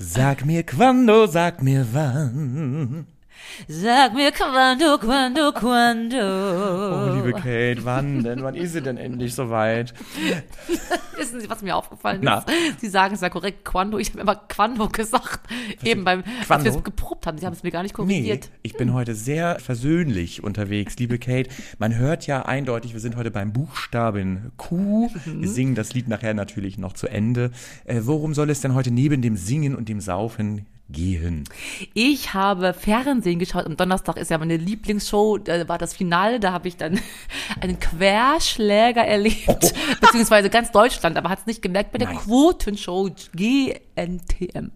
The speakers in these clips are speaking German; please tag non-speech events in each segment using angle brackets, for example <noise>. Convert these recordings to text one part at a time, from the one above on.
Sag mir quando, sag mir wann. Sag mir quando, quando, quando. Oh, liebe Kate, wann denn? Wann ist sie denn endlich soweit? <laughs> Wissen Sie, was mir aufgefallen Na? ist? Sie sagen es ja korrekt, quando. Ich habe immer quando gesagt. Eben beim, als Quando? wir es geprobt haben. Sie haben es mir gar nicht Nee, korrigiert. ich bin heute sehr versöhnlich unterwegs, liebe Kate. Man hört ja eindeutig, wir sind heute beim Buchstaben Q. Wir singen das Lied nachher natürlich noch zu Ende. Äh, worum soll es denn heute neben dem Singen und dem Saufen gehen? Ich habe Fernsehen geschaut. Am Donnerstag ist ja meine Lieblingsshow. Da war das Finale. Da habe ich dann <laughs> einen Querschläger erlebt. <laughs> Beziehungsweise ganz Deutschland. Aber hat es nicht gemerkt bei der Nein. Quotenshow GNTM.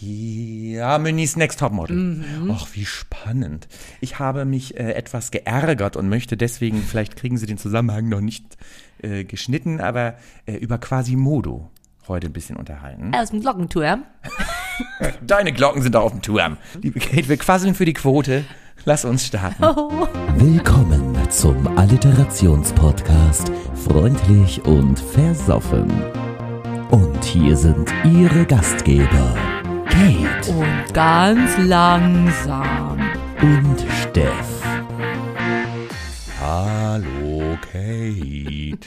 Germany's Next Topmodel. Ach, wie spannend. Ich habe mich äh, etwas geärgert und möchte deswegen, vielleicht kriegen Sie den Zusammenhang noch nicht äh, geschnitten, aber äh, über Quasimodo heute ein bisschen unterhalten. Aus dem Glockenturm. <laughs> Deine Glocken sind auf dem Turm. Liebe Kate, wir quasseln für die Quote. Lass uns starten. Willkommen zum Alliterationspodcast Freundlich und Versoffen. Und hier sind Ihre Gastgeber Kate Und ganz langsam. und Steff. Hallo, Kate.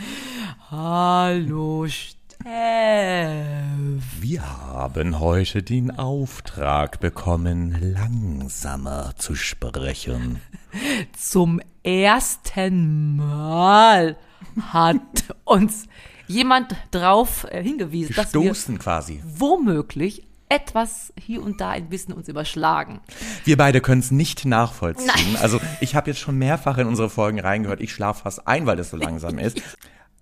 Hallo, Steff. Wir haben heute den Auftrag bekommen, langsamer zu sprechen. <laughs> Zum ersten Mal hat <laughs> uns jemand drauf äh, hingewiesen, dass wir quasi. womöglich etwas hier und da ein bisschen uns überschlagen. Wir beide können es nicht nachvollziehen. Also ich habe jetzt schon mehrfach in unsere Folgen reingehört. Ich schlafe fast ein, weil es so langsam <laughs> ist.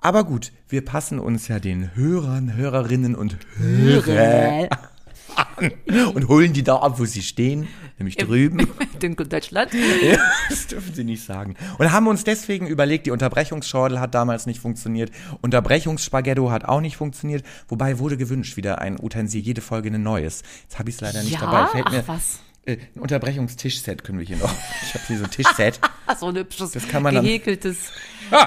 Aber gut, wir passen uns ja den Hörern, Hörerinnen und Hörer an und holen die da ab, wo sie stehen, nämlich drüben. <laughs> Dunkel Deutschland. Ja, das dürfen Sie nicht sagen. Und haben uns deswegen überlegt, die Unterbrechungsschordel hat damals nicht funktioniert, Unterbrechungsspaghetto hat auch nicht funktioniert, wobei wurde gewünscht, wieder ein Utensil, jede Folge ein neues. Jetzt habe ich es leider nicht Ja? dabei. Fällt mir, Ach, was? Äh, ein Unterbrechungstischset können wir hier noch. <laughs> Ich habe hier so ein Tischset. <laughs> So ein hübsches, Das kann man dann- gehäkeltes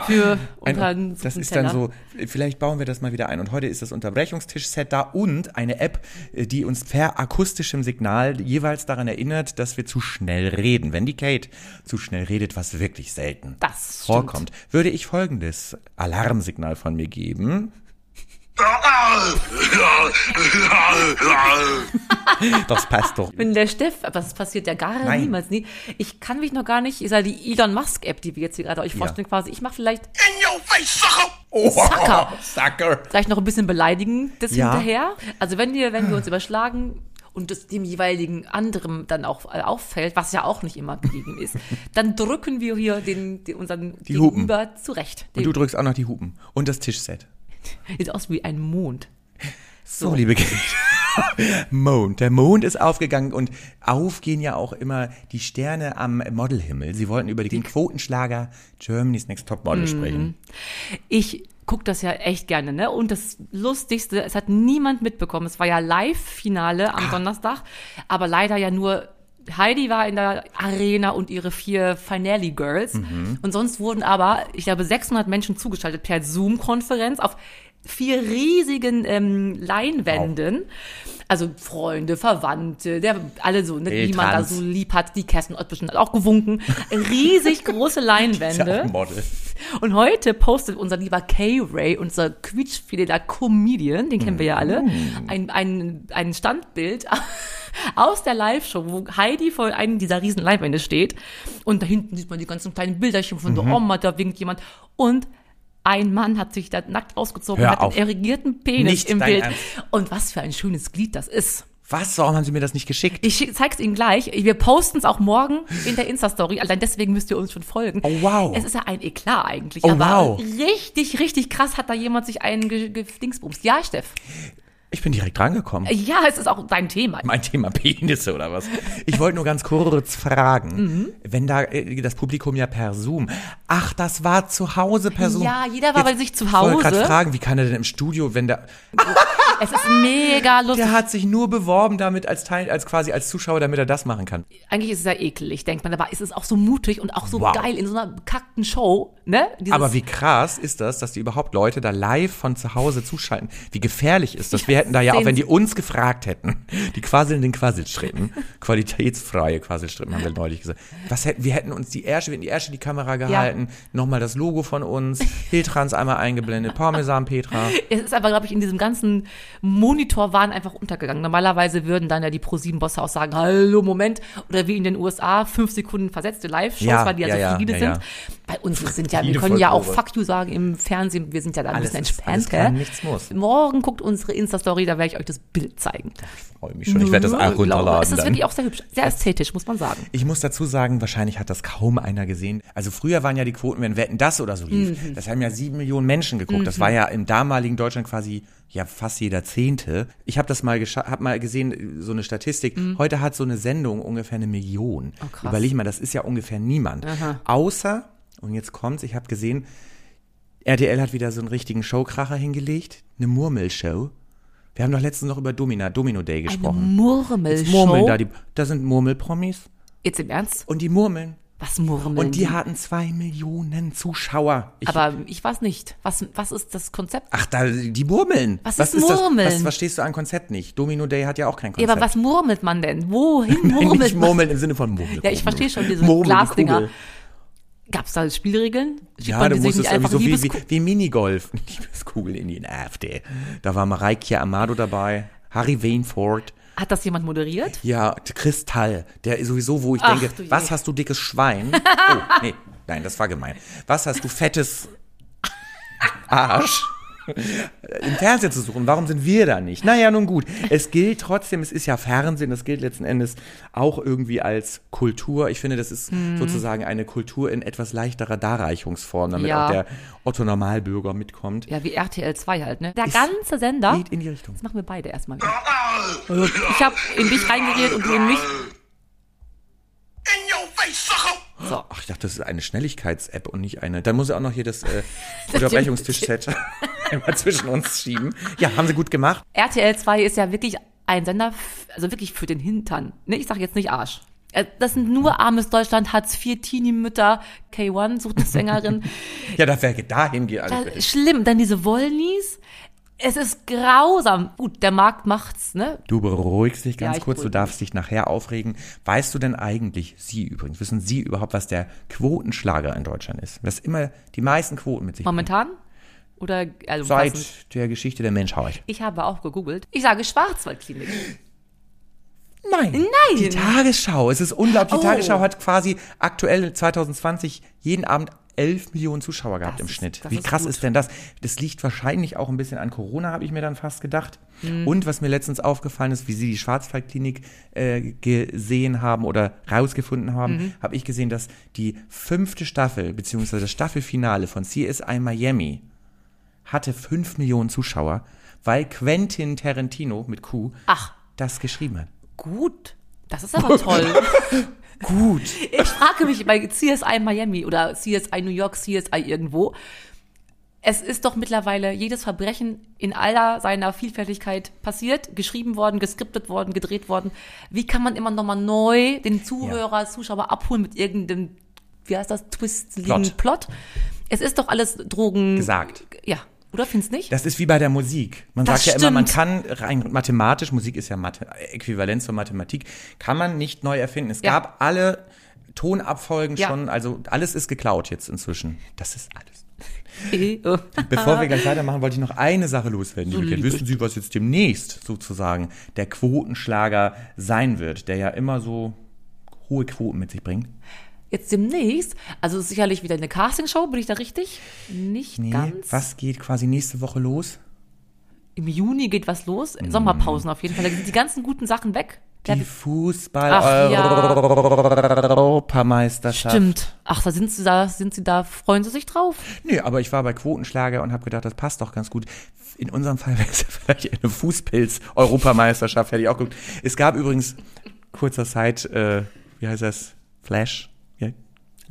für unter Ein, das ist dann so, vielleicht bauen wir das mal wieder ein. Und heute ist das Unterbrechungstischset da und eine App, äh, die uns per akustischem Signal jeweils daran erinnert, dass wir zu schnell reden. Wenn die Kate zu schnell redet, was wirklich selten Das stimmt. vorkommt, würde ich folgendes Alarmsignal von mir geben. <laughs> Das passt doch. Wenn der Steff, aber das passiert ja gar Nein. niemals nie. Ich kann mich noch gar nicht, ist ja die Elon Musk App, die wir jetzt hier gerade euch vorstellen, quasi. Ich mache vielleicht, Oh, Sucker. Sucker. vielleicht noch ein bisschen beleidigen das Ja. hinterher. Also wenn wir, wenn wir uns überschlagen und das dem jeweiligen anderen dann auch auffällt, was ja auch nicht immer gegeben ist, <laughs> dann drücken wir hier den, den unseren Die Hupen. Gegenüber zurecht. Und du drückst auch noch die Hupen. Und das Tischset. Sieht aus wie ein Mond. So, liebe Kinder. <laughs> Mond. Der Mond ist aufgegangen und aufgehen ja auch immer die Sterne am Modelhimmel. Sie wollten über den Quotenschlager Germany's Next Top. Model sprechen. Ich gucke das ja echt gerne, ne? Und das Lustigste, es hat niemand mitbekommen. Es war ja Live-Finale Ah. am Donnerstag, aber leider ja nur Heidi war in der Arena und ihre vier Finale Girls. Mhm. Und sonst wurden aber, ich glaube, 600 Menschen zugeschaltet per Zoom-Konferenz auf vier riesigen ähm, Leinwänden. Also Freunde, Verwandte, der, alle so, ne, die man da so lieb hat. Die Kerstin Ott bestimmt hat auch gewunken. Riesig <laughs> große Leinwände. Und heute postet unser lieber K-Ray, unser quietschfideler Comedian, den kennen wir ja alle, ein, ein, ein Standbild <laughs> aus der Live-Show, wo Heidi vor einem dieser riesen Leinwände steht. Und da hinten sieht man die ganzen kleinen Bilderchen von der Oma, da winkt jemand. Und ein Mann hat sich da nackt ausgezogen, Hör hat auf. einen erigierten Penis Nicht im dein Bild. Ernst. Und was für ein schönes Glied das ist. Was? Warum haben Sie mir das nicht geschickt? Ich schick- zeig's Ihnen gleich. Wir posten es auch morgen in der Insta-Story. Allein deswegen müsst ihr uns schon folgen. Oh, wow. Es ist ja ein Eklat eigentlich. Oh, aber wow. richtig, richtig krass hat da jemand sich einen ge- gedingsbumst. Ja, Steff. Ich bin direkt drangekommen. Ja, es ist auch dein Thema. Mein Thema Penisse oder was? Ich wollte nur ganz kurz fragen, wenn da äh, das Publikum ja per Zoom. Ach, das war zu Hause per Zoom. Ja, jeder war bei sich zu Ich wollte gerade Hause. fragen, wie kann er denn im Studio, wenn der Es ist mega lustig. der hat sich nur beworben damit als Teil als quasi als Zuschauer, damit er das machen kann. Eigentlich ist es ja ekelig, denkt man, aber es ist auch so mutig und auch so Wow. geil in so einer bekackten Show, ne? Dieses, Aber wie krass ist das, dass die überhaupt Leute da live von zu Hause zuschalten? Wie gefährlich ist das? Wer hätten da ja auch, wenn die uns gefragt hätten, die quasselnden Quasselstrippen, qualitätsfreie Quasselstrippen, haben wir neulich gesagt. Was hätten, wir hätten uns die Ärsche, wir hätten die Ärsche die Kamera gehalten, nochmal das Logo von uns, Hiltrans einmal eingeblendet, Parmesan Petra. <laughs> Es ist aber, glaube ich, in diesem ganzen Monitorwahn einfach untergegangen. Normalerweise würden dann ja die Pro-7-Bosse auch sagen, hallo, Moment. Oder wie in den USA, fünf Sekunden versetzte Live-Shows, Ja, weil die ja, ja, so ja, fluide ja, sind. ja. Bei uns sind ja, wir können ja auch. Fuck you sagen im Fernsehen. Wir sind ja da ein Alles bisschen ist- alles kann, nichts muss. Morgen guckt unsere Insta-Story, da werde ich euch das Bild zeigen. Ich freue mich schon, ich werde das auch runterladen. Es ist dann. wirklich auch sehr hübsch, sehr ästhetisch, muss man sagen. Ich muss dazu sagen, wahrscheinlich hat das kaum einer gesehen. Also früher waren ja die Quoten, wenn Wetten das oder so lief, Mhm. das haben ja sieben Millionen Menschen geguckt. Das war ja im damaligen Deutschland quasi ja fast jeder Zehnte. Ich habe das mal hab mal gesehen, so eine Statistik. Heute hat so eine Sendung ungefähr eine Million. Mhm. Oh. Überleg mal, das ist ja ungefähr niemand. Außer, und jetzt kommt's, ich habe gesehen, RTL hat wieder so einen richtigen Showkracher hingelegt, eine Murmelshow. Wir haben doch letztens noch über Domina, Domino Day Eine gesprochen. Murmelshow. Murmeln da, die, da sind Murmelpromis Jetzt im Ernst? und die murmeln. Was murmeln Und die hatten zwei Millionen Zuschauer. Ich, Aber ich weiß nicht. Was, was ist das Konzept? ach, da, die murmeln. Was ist Murmeln? Das, was verstehst du an Konzept nicht? Domino Day hat ja auch kein Ja, Konzept. aber was murmelt man denn? <laughs> Wohin Nein, murmelt nicht man? murmeln im Sinne von Murmel. Ja, ich verstehe schon diese die Glasdinger. Gab es da Spielregeln? Schiebt Ja, du musstest irgendwie so wie, wie, wie Minigolf. <laughs> Liebeskugel in die AfD. Da war Mareike Amado dabei, Harry Wainford. Hat das jemand moderiert? Ja, Kristall, der ist sowieso, wo ich Ach, denke, was hast du dickes Schwein? <laughs> Oh, nee, nein, das war gemein. Was hast du fettes Arsch? <laughs> Im Fernsehen zu suchen. Warum sind wir da nicht? Naja, nun gut. Es gilt trotzdem, es ist ja Fernsehen, das gilt letzten Endes auch irgendwie als Kultur. Ich finde, das ist Hm. sozusagen eine Kultur in etwas leichterer Darreichungsform, damit Ja. auch der Otto Normalbürger mitkommt. Ja, wie RTL 2 halt, ne? Der Ist- ganze Sender. Geht in die Richtung. Das machen wir beide erstmal. wieder. Also, Ich habe in dich reingeredet und du in mich. In your face, sucker! So. Ach, ich dachte, das ist eine Schnelligkeits-App und nicht eine. Da muss er auch noch hier das äh, <laughs> Unterbrechungstisch-Set <laughs> einmal zwischen uns schieben. Ja, haben sie gut gemacht. RTL 2 ist ja wirklich ein Sender, also wirklich für den Hintern. Ne, ich sag jetzt nicht Arsch. Äh, Das sind nur armes Deutschland, Hartz IV, Teenie-Mütter, K1, sucht eine Sängerin. <laughs> Ja, da wäre dahin geht alles. schlimm, dann diese Wollnies. Es ist grausam. Gut, der Markt macht's, ne? Du beruhigst dich ganz Ja, kurz, du darfst dich nachher aufregen. Weißt du denn eigentlich, Sie übrigens, wissen Sie überhaupt, was der Quotenschlager in Deutschland ist? Das immer die meisten Quoten mit sich bringt. Momentan? Oder, also Seit passend. der Geschichte der Menschheit. Ich habe auch gegoogelt. Ich sage Schwarzwaldklinik. Nein. Nein. Die Tagesschau. Es ist unglaublich. Die Oh. Tagesschau hat quasi aktuell 2020 jeden Abend 11 Millionen Zuschauer gehabt Das im ist- Schnitt. das Wie ist krass gut. ist denn das? Das liegt wahrscheinlich auch ein bisschen an Corona, habe ich mir dann fast gedacht. Mhm. Und was mir letztens aufgefallen ist, wie Sie die Schwarzwaldklinik äh, gesehen haben oder rausgefunden haben, Mhm. habe ich gesehen, dass die fünfte Staffel, beziehungsweise das Staffelfinale von CSI Miami hatte 5 Millionen Zuschauer, weil Quentin Tarantino mit Q Ach, das geschrieben hat. Gut. Das ist aber toll. <laughs> Gut. Ich frage mich bei CSI Miami oder CSI New York, CSI irgendwo. Es ist doch mittlerweile jedes Verbrechen in aller seiner Vielfältigkeit passiert, geschrieben worden, geskriptet worden, gedreht worden. Wie kann man immer nochmal neu den Zuhörer, Zuschauer abholen mit irgendeinem, wie heißt das, twistligen Plot. Plot? Es ist doch alles Drogen. Gesagt. Ja, oder findest nicht? Das ist wie bei der Musik. Man Das sagt ja immer, man kann rein mathematisch, Musik ist ja Mathe, Äquivalenz zur Mathematik, kann man nicht neu erfinden. Es Ja. gab alle Tonabfolgen Ja. schon, also alles ist geklaut jetzt inzwischen. Das ist alles. <laughs> Bevor wir gleich weitermachen, wollte ich noch eine Sache loswerden. liebe. Wissen Sie, was jetzt demnächst sozusagen der Quotenschlager sein wird, der ja immer so hohe Quoten mit sich bringt? Jetzt demnächst, also sicherlich wieder eine Castingshow, bin ich da richtig? Nicht Nee, ganz. was geht quasi nächste Woche los? Im Juni geht was los. Mhm. Sommerpausen auf jeden Fall. Da sind die ganzen guten Sachen weg. Die Fußball Ach ja. Stimmt. Ach, da sind sie da, sind sie da, freuen sie sich drauf? Nee, aber ich war bei Quotenschlager und habe gedacht, das passt doch ganz gut. In unserem Fall <laughs> wäre es vielleicht eine Fußpilz-Europameisterschaft, hätte ich auch geguckt. Es gab übrigens kurzer Zeit, äh, wie heißt das? Flash?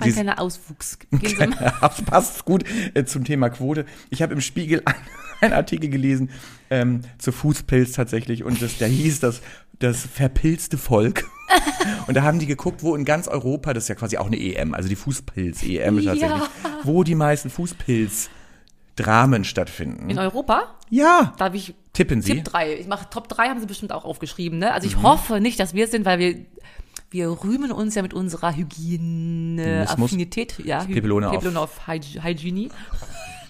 <laughs> Ein kleiner Auswuchs. Das passt gut äh, zum Thema Quote. Ich habe im Spiegel <laughs> einen Artikel gelesen ähm, zu Fußpilz tatsächlich und das, der hieß das, das verpilzte Volk. <laughs> Und da haben die geguckt, wo in ganz Europa, das ist ja quasi auch eine EM, also die Fußpilz-EM Ja. tatsächlich, wo die meisten Fußpilz-Dramen stattfinden. In Europa? ja, Darf ich Tippen Sie. Tipp 3. Ich mache Top 3 haben sie bestimmt auch aufgeschrieben, ne? Also ich Mhm. hoffe nicht, dass wir es sind, weil wir wir rühmen uns ja mit unserer Hygiene, Hygienismus. Affinität, ja, Hy- Pepelone auf- Hygiene.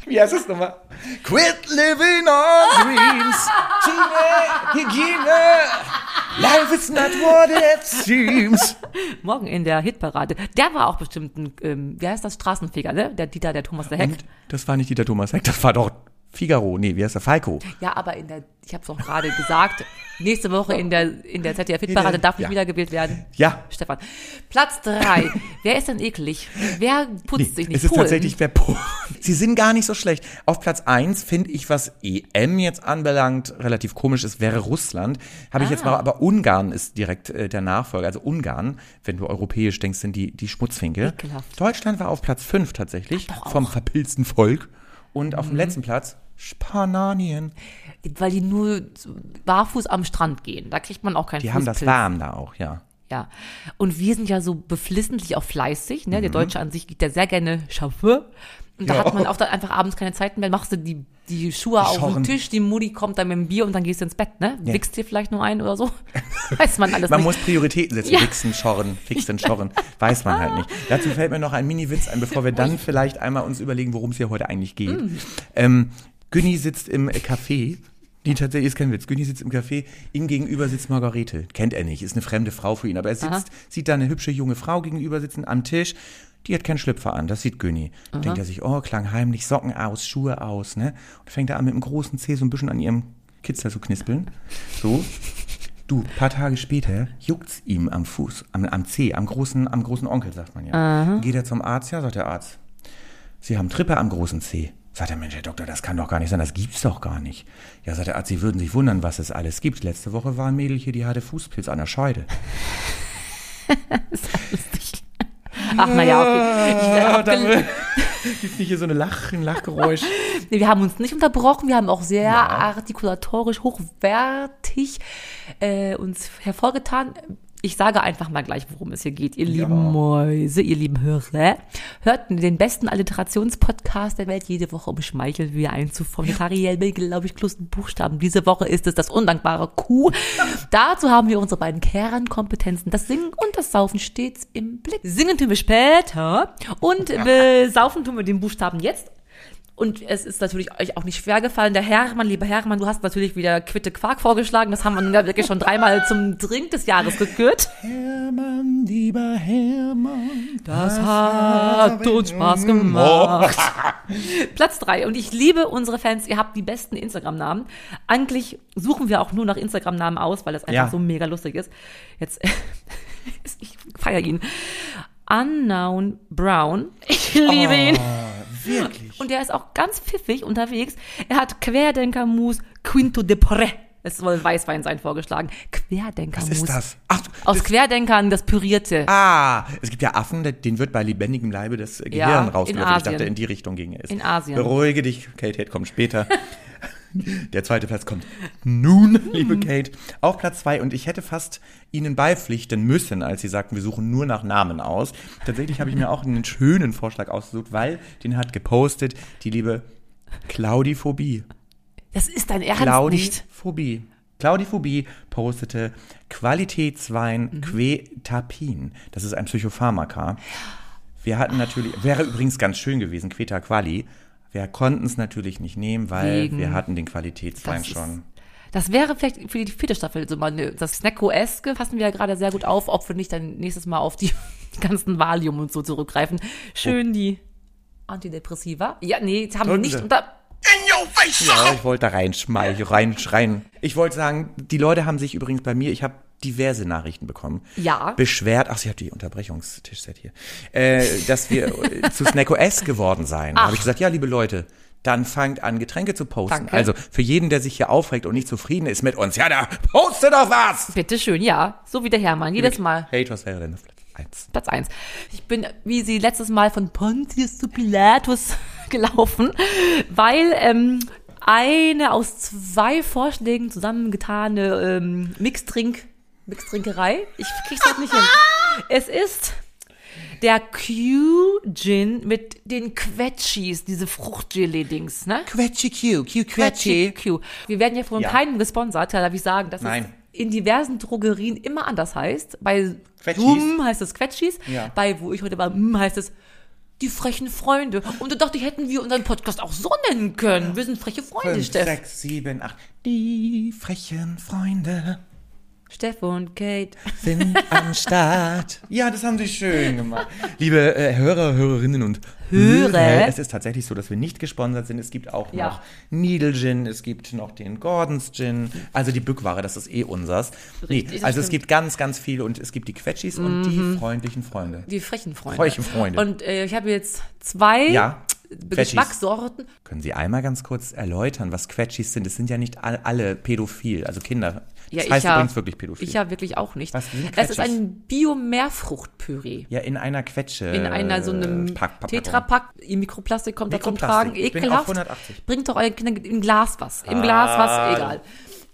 Wie heißt das nochmal? Quit living on dreams. Hygiene, Hygiene. Life is not what it seems. Morgen in der Hitparade. Der war auch bestimmt ein, ähm, wie heißt das, Straßenfeger, ne? Der Dieter, der Thomas der Heck. Und das war nicht Dieter Thomas Heck, das war doch Figaro. Nee, wie heißt der? Falco. Ja, aber in der, ich habe es auch gerade gesagt, nächste Woche in der, in der ZDF-Hitparade darf nicht Ja. wiedergewählt werden. Ja. Stefan. Platz drei. Wer ist denn eklig? Wer putzt sich nicht? es ist Polen. tatsächlich wer Po. <laughs> Sie sind gar nicht so schlecht. Auf Platz eins finde ich, was EM jetzt anbelangt, relativ komisch ist, wäre Russland. Habe ich jetzt Ah. mal, aber Ungarn ist direkt äh, der Nachfolger. Also Ungarn, wenn du europäisch denkst, sind die, die Schmutzfinke. Ekelhaft. Deutschland war auf Platz fünf tatsächlich, Ach, doch vom. Mhm. verpilzten Volk. Und auf dem letzten Platz Spanien. Weil die nur barfuß am Strand gehen. Da kriegt man auch keinen Die haben das Fußpilz. warm da auch, ja. Ja. Und wir sind ja so beflissentlich auch fleißig, ne? Der Mhm. Deutsche an sich geht ja sehr gerne Chauffeur. Und da Ja. hat man auch dann einfach abends keine Zeit mehr. Machst du die, die Schuhe auf Schorren. den Tisch, die Mutti kommt dann mit dem Bier und dann gehst du ins Bett, ne? Ja. Wichst dir vielleicht nur ein oder so. <laughs> Weiß man alles Man nicht. muss Prioritäten setzen. Ja. Wichsen, schorren, fixen, schorren. Weiß man halt nicht. Dazu fällt mir noch ein Mini-Witz ein, bevor wir dann vielleicht einmal uns überlegen, worum es hier heute eigentlich geht. Mm. Ähm, Günni sitzt im Café. Die tatsächlich ist kein Witz. Günni sitzt im Café, ihm gegenüber sitzt Margarete. Kennt er nicht, ist eine fremde Frau für ihn. Aber er sitzt, Aha. sieht da eine hübsche junge Frau gegenüber sitzen am Tisch. Die hat keinen Schlüpfer an, das sieht Günni. Denkt er sich, oh, klang heimlich, Socken aus, Schuhe aus, ne? Und fängt er an mit dem großen Zeh so ein bisschen an ihrem Kitzler zu knispeln. So. Du, paar Tage später juckt's ihm am Fuß, am, am Zeh, am großen, am großen Onkel, sagt man ja. Geht er zum Arzt, ja, sagt der Arzt. Sie haben Trippe am großen Zeh. Sagt der Mensch, Herr Doktor, das kann doch gar nicht sein, das gibt's doch gar nicht. Ja, sagt der Arzt, Sie würden sich wundern, was es alles gibt. Letzte Woche war ein Mädel hier, die hatte Fußpilz an der Scheide. <laughs> Ach, naja, okay. Ich, gel- <laughs> Gibt's nicht hier so eine Lach, ein Lachgeräusch? <laughs> Nee, wir haben uns nicht unterbrochen, wir haben auch sehr artikulatorisch hochwertig äh, uns hervorgetan. Ich sage einfach mal gleich, worum es hier geht, ihr lieben Mäuse, ihr lieben Hörer. Hört den besten Alliterationspodcast der Welt jede Woche, um Schmeichel wieder einzuformen. Ariel, glaube ich, plus Buchstaben. Diese Woche ist es das undankbare Q. Dazu haben wir unsere beiden Kernkompetenzen. Das Singen und das Saufen stets im Blick. Singen tun wir später und besaufen tun wir den Buchstaben jetzt. Und es ist natürlich euch auch nicht schwer gefallen. Der Hermann, lieber Hermann, du hast natürlich wieder Quitte Quark vorgeschlagen. Das haben wir wirklich schon dreimal zum Drink des Jahres gekürt. Hermann, lieber Hermann. Das hat uns Spaß gemacht. <laughs> Platz drei. Und ich liebe unsere Fans. Ihr habt die besten Instagram-Namen. Eigentlich suchen wir auch nur nach Instagram-Namen aus, weil das einfach Ja. so mega lustig ist. Jetzt, <laughs> ich feiere ihn. Unknown Brown. Ich liebe ihn. Wirklich? Und der ist auch ganz pfiffig unterwegs. Er hat Querdenker-Mus Quinto de Porre. Es soll Weißwein sein vorgeschlagen. Querdenker-Mus. Was ist das? Ach, Aus das, Querdenkern das Pürierte. ah, es gibt ja Affen, denen wird bei lebendigem Leibe das Gehirn Ja, rausgelöffelt. Ich dachte, in die Richtung ginge es. In Asien. Beruhige dich, Kate, Kate kommt später. <laughs> <laughs> Der zweite Platz kommt nun, liebe Kate. Auf Platz zwei. Und ich hätte fast Ihnen beipflichten müssen, als Sie sagten, wir suchen nur nach Namen aus. Tatsächlich habe ich mir auch einen schönen Vorschlag ausgesucht, weil den hat gepostet die liebe Claudiphobie. Das ist dein Ernst nicht. Claudiphobie. Claudiphobie postete Qualitätswein Mhm. Quetapin. Das ist ein Psychopharmaka. Wir hatten natürlich, wäre übrigens ganz schön gewesen, Queta Quali. Wir konnten es natürlich nicht nehmen, weil Wegen- wir hatten den Qualitätswein schon. Das wäre vielleicht für die vierte Staffel so mal eine, das Snacko-eske fassen wir ja gerade sehr gut auf, ob wir nicht dann nächstes Mal auf die <laughs> ganzen Valium und so zurückgreifen. Schön die Antidepressiva. Ja, nee, jetzt haben wir nicht unter. Ja, ich wollte da reinschmeichen, reinschreien. Ich wollte sagen, die Leute haben sich übrigens bei mir, ich habe diverse Nachrichten bekommen. Ja. Beschwert, ach, sie hat die Unterbrechungstischset hier, äh, dass wir äh, zu Snacko S geworden seien. Da habe ich gesagt, ja, liebe Leute, dann fangt an, Getränke zu posten. Danke. Also für jeden, der sich hier aufregt und nicht zufrieden ist mit uns, ja, da poste doch was! Bitte schön, ja. So wie der Hermann, jedes Mal. Hey, was wäre denn auf Platz eins? Platz eins. Ich bin, wie sie letztes Mal von Pontius zu Pilatus <laughs> gelaufen, weil ähm, eine aus zwei Vorschlägen zusammengetane ähm, Mixtrink, Mixtrinkerei, ich krieg's halt nicht hin. <laughs> Es ist Der Q-Gin mit den Quetschis, diese Fruchtgelee-Dings, ne? Quetschi Q, Q Quetschi Q. Wir werden ja von Ja. keinem gesponsert, da darf ich sagen, dass Nein. es in diversen Drogerien immer anders heißt. Bei Quetschis. Zoom heißt es Quetschis, Ja. bei wo ich heute war, mm, heißt es die frechen Freunde. Und da dachte ich, hätten wir unseren Podcast auch so nennen können. Wir sind freche Freunde, Fünf, Steff. sechs, sieben, acht. Die frechen Freunde Steff und Kate. sind am Start. <laughs> Ja, das haben sie schön gemacht. Liebe äh, Hörer, Hörerinnen und Hörer. Es ist tatsächlich so, dass wir nicht gesponsert sind. Es gibt auch Ja. noch Needle Gin, es gibt noch den Gordons Gin. Also die Bückware, das ist eh unsers. Nee, Richtig, das also es gibt ganz, ganz viel und es gibt die Quetschis und die freundlichen Freunde. Die frechen Freunde. Freche Freunde. Und äh, ich habe jetzt zwei Ja. Geschmackssorten. Können Sie einmal ganz kurz erläutern, was Quetschis sind? Es sind ja nicht all, alle pädophil, also Kinder. Ja, das heißt ich ja, übrigens wirklich pädophil. Ich ja wirklich auch nicht. Was es ist ein Bio-Mehrfruchtpüree. ja, in einer Quetsche. In einer so einem Äh. Tetrapack, ihr Mikroplastik kommt da zum Mikroplastik. Tragen, Ich bin ekelhaft. auf 180. Bringt doch euren Kindern im Glas was. Im Glas was, egal.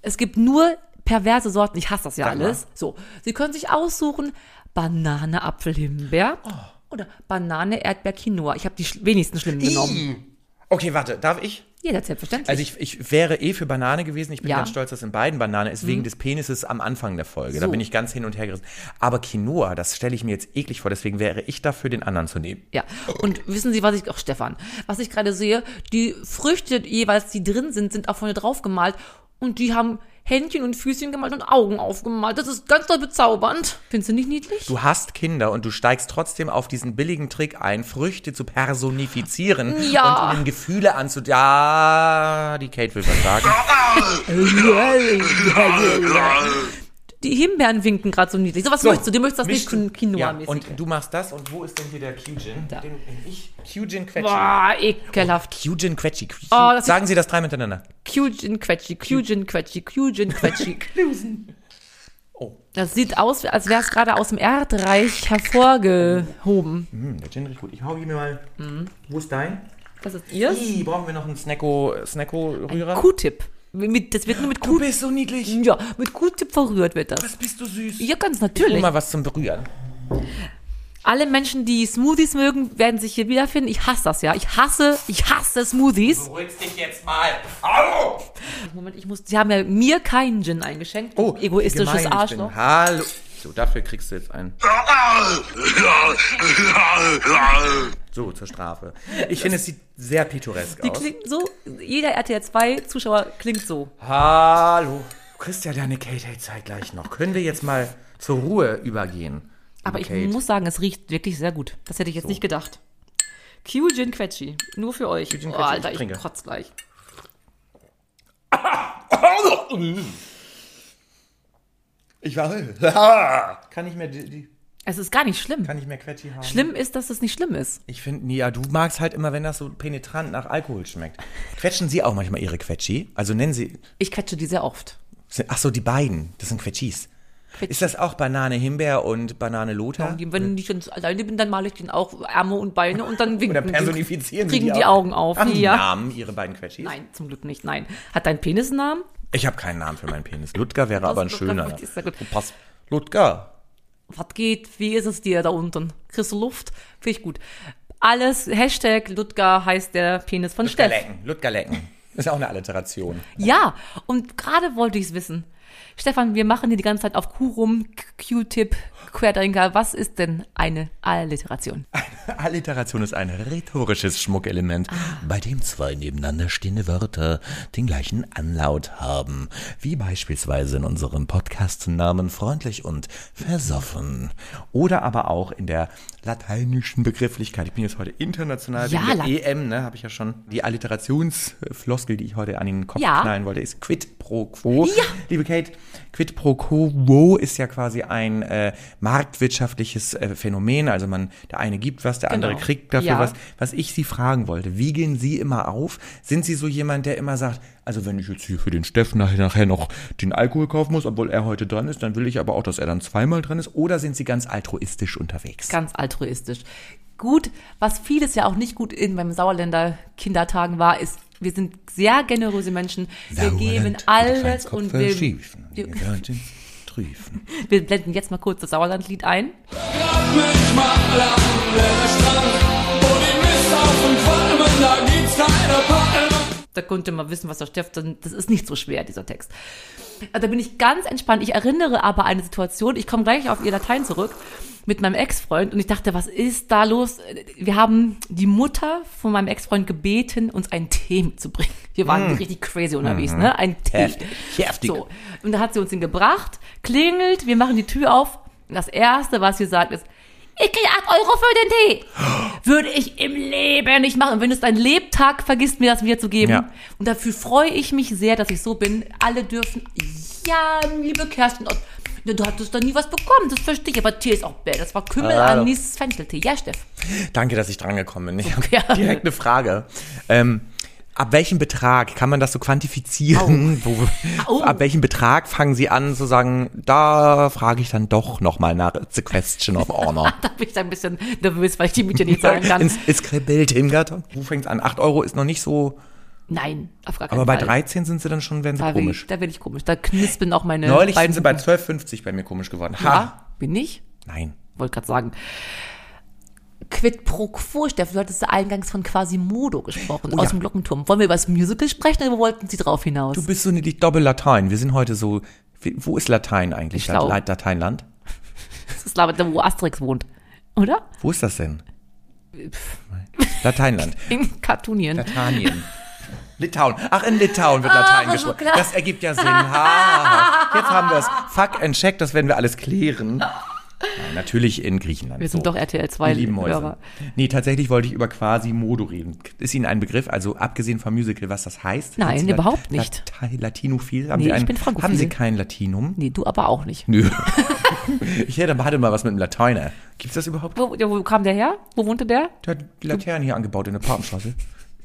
Es gibt nur perverse Sorten, ich hasse das ja Sag mal. alles. So, sie können sich aussuchen, Banane, Apfel, Himbeer Oh. oder Banane, Erdbeer, Quinoa. Ich habe die wenigsten schlimmen genommen. Okay, warte, darf ich? Jeder selbstverständlich. Also ich, ich wäre eh für Banane gewesen. Ich bin Ja. ganz stolz, dass in beiden Banane ist, wegen des Penises am Anfang der Folge. Da So. bin ich ganz hin und her gerissen. Aber Quinoa, das stelle ich mir jetzt eklig vor, deswegen wäre ich dafür, den anderen zu nehmen. Ja, und wissen Sie, was ich, auch Stefan, was ich gerade sehe, die Früchte jeweils, die drin sind, sind auch vorne drauf gemalt und die haben Händchen und Füßchen gemalt und Augen aufgemalt. Das ist ganz doll bezaubernd. Findest du nicht niedlich? Du hast Kinder und du steigst trotzdem auf diesen billigen Trick ein, Früchte zu personifizieren Ja. und ihnen Gefühle anzu... Ja, die Kate will was sagen. Die Himbeeren winken gerade so niedlich. So was möchtest du? Du möchtest das nicht mischst du- zum Quinoa ja. Und du machst das und wo ist denn hier der Q-Gin? Den nehm ich. Q-Gin Quetschi. Boah, ekelhaft. Q-Gin Quetschi. Oh, Sagen Sie das drei miteinander. Qgin Quetschi, Qgin Quetschi, Qgin Quetschi. <laughs> Oh. Das sieht aus, als wäre es gerade aus dem Erdreich hervorgehoben. Hm, der Gin riecht gut. Ich hau hier mir mal. Wo ist dein? Das ist ihr? Ih, brauchen wir noch einen Snacko, Snacko-Rührer? Q-Tip. Mit, das wird nur mit Du Q bist so niedlich. ja, mit Q-Tip verrührt wird das. Was bist du süß? Ja, ganz natürlich. mal was zum Berühren. Alle Menschen, die Smoothies mögen, werden sich hier wiederfinden. Ich hasse das ja. Ich hasse, ich hasse Smoothies. Beruhigst dich jetzt mal. Hallo! Moment, ich muss. Sie haben ja mir keinen Gin eingeschenkt. du egoistisches Oh, ich Arschloch. Hallo. So, dafür kriegst du jetzt einen. So, zur Strafe. Ich finde, es sieht sehr pittoresk Die aus. klingt so. Jeder RTL 2 Zuschauer klingt so. Hallo. Du kriegst ja deine Kate-Zeit gleich noch. Können wir jetzt mal zur Ruhe übergehen? Aber ich Kate. muss sagen, es riecht wirklich sehr gut. Das hätte ich jetzt nicht gedacht. Q Gin Quetschi. Nur für euch. Gin oh, Quetschi, Alter, ich ich trinke. kotz gleich. Ich war. <laughs> Kann nicht mehr die, die Es ist gar nicht schlimm. kann nicht mehr Quetschi haben. Schlimm ist, dass es nicht schlimm ist. Ich finde, nee, ja, du magst halt immer, wenn das so penetrant nach Alkohol schmeckt. Quetschen Sie auch manchmal Ihre Quetschi? Also nennen Sie. Ich quetsche die sehr oft. Ach so, die beiden. Das sind Quetschis. Quetschi. Ist das auch Banane Himbeer und Banane Lothar? Die, wenn ich ganz alleine bin, dann male ich den auch Arme und Beine und dann <laughs> winken Oder personifizieren kriegen Sie die, auch? Augen auf. Haben die ja. Namen, Ihre beiden Quetschis? Nein, zum Glück nicht. Nein. Hat dein Penis einen Namen? Ich habe keinen Namen für meinen Penis. Ludger wäre aber ein schöner. gut. Oh, Pass. Ludger. Was geht? Wie ist es dir da unten? Kriegst du Luft? Finde ich gut. Alles, Hashtag Ludger heißt der Penis von Ludger Steff. lecken. Ludger lecken. Ist auch eine Alliteration. Ja, und gerade wollte ich es wissen. Stefan, wir machen hier die ganze Zeit auf Q rum, Q-Tip, Querdenker. Was ist denn eine Alliteration? Alliteration ist ein rhetorisches Schmuckelement, bei dem zwei nebeneinander stehende Wörter den gleichen Anlaut haben, wie beispielsweise in unserem Podcast-Namen freundlich und versoffen. Oder aber auch in der lateinischen Begrifflichkeit. Ich bin jetzt heute international Ja, wegen der EM, ne, habe ich ja schon. Die Alliterationsfloskel, die ich heute an den Kopf Ja. knallen wollte, ist quid pro quo. Ja. Liebe Kate, quid pro quo ist ja quasi ein äh, marktwirtschaftliches äh, Phänomen. Also man, der eine gibt was, der andere Genau. kriegt dafür Ja. was. Was ich Sie fragen wollte, wie gehen Sie immer auf? Sind Sie so jemand, der immer sagt, also wenn ich jetzt hier für den Steffen nachher, nachher noch den Alkohol kaufen muss, obwohl er heute dran ist, dann will ich aber auch, dass er dann zweimal dran ist? Oder sind Sie ganz altruistisch unterwegs? Ganz altruistisch. Gut, was vieles ja auch nicht gut in beim Sauerländer Kindertagen war, ist, wir sind sehr generöse Menschen. Wir geben alles und wir, wir. <laughs> Wir blenden jetzt mal kurz das Sauerlandlied ein. Grad mich mal an den Strand, wo die Mist auf und Qualmen, da gibt's keine Palmen. Da könnt ihr mal wissen, was da steht. Das ist nicht so schwer, dieser Text. Also Da bin ich ganz entspannt. Ich erinnere aber eine Situation, ich komme gleich auf ihr Latein zurück, mit meinem Ex-Freund und ich dachte, was ist da los? Wir haben die Mutter von meinem Ex-Freund gebeten, uns einen Tee mitzubringen. Wir waren richtig crazy unterwegs, ne? Ein Tee. Heftig, heftig. So. Und da hat sie uns den gebracht, klingelt, wir machen die Tür auf. Und das Erste, was sie sagt, ist, ich kriege 8 Euro für den Tee. Würde ich im Leben nicht machen. Und wenn es dein Lebtag vergisst, mir das wiederzugeben. Ja. Und dafür freue ich mich sehr, dass ich so bin. Alle dürfen, ja, liebe Kerstin, und- ja, du hattest da nie was bekommen, das verstehe ich. Aber Tee ist auch bäh. Das war Kümmel, Hallo. Anis, Fencheltee. Ja, Steff. Danke, dass ich drangekommen bin. Ich habe Ja. direkt eine Frage. Ähm, ab welchem Betrag kann man das so quantifizieren? Wo, Au. Ab welchem Betrag fangen Sie an zu sagen, da frage ich dann doch nochmal nach It's a question of honor. <laughs> Da bin ich ein bisschen nervös, weil ich die Miete nicht zahlen <laughs> kann. Ins, es kribbelt im Karton. Wo fängt's an? 8 Euro ist noch nicht so, Nein, auf gar keinen aber bei Fall. 13 sind sie dann schon, werden sie da komisch. Bin, da bin ich komisch. Da knispeln auch meine Neulich sind sie bei 12,50 bei mir komisch geworden. Ha! Ja, bin ich? Nein. Wollte gerade sagen. Quid pro quo, Steff, du hattest eingangs von Quasimodo gesprochen, Oh aus ja. dem Glockenturm. Wollen wir über das Musical sprechen oder wo wollten Sie drauf hinaus? Du bist so niedlich Doppel-Latein. Wir sind heute so, wo ist Latein eigentlich? Lat- Lateinland? <laughs> das ist ich, wo Asterix wohnt, oder? Wo ist das denn? Lateinland. <laughs> In Kartunien. Latanien. Litauen. Ach, in Litauen wird Latein so gesprochen. klar. Das ergibt ja Sinn. Ha. Jetzt haben wir es. Fuck and check, das werden wir alles klären. <laughs> Nein, natürlich in Griechenland. Wir sind so. doch RTL 2 Die lieben Mäuse. Hörer. Nee, tatsächlich wollte ich über Quasimodo reden. Ist Ihnen ein Begriff, also abgesehen vom Musical, was das heißt? Nein, überhaupt nicht. Lati Latinophil? Haben Nee, Sie ich ein, bin frankophil. Haben Sie kein Latinum? Nee, du aber auch nicht. Nö. <laughs> ich hätte hatte mal was mit dem Lateiner. Gibt's das überhaupt? Wo, ja, wo kam der her? Wo wohnte der? Der hat die Laternen hier angebaut in der Papenstraße.